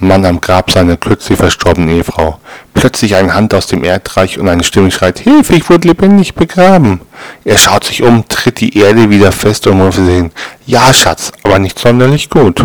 Mann am Grab seiner kürzlich verstorbenen Ehefrau. Plötzlich eine Hand aus dem Erdreich und eine Stimme schreit, Hilfe, ich wurde lebendig begraben. Er schaut sich um, tritt die Erde wieder fest und muss sehen, ja, Schatz, aber nicht sonderlich gut.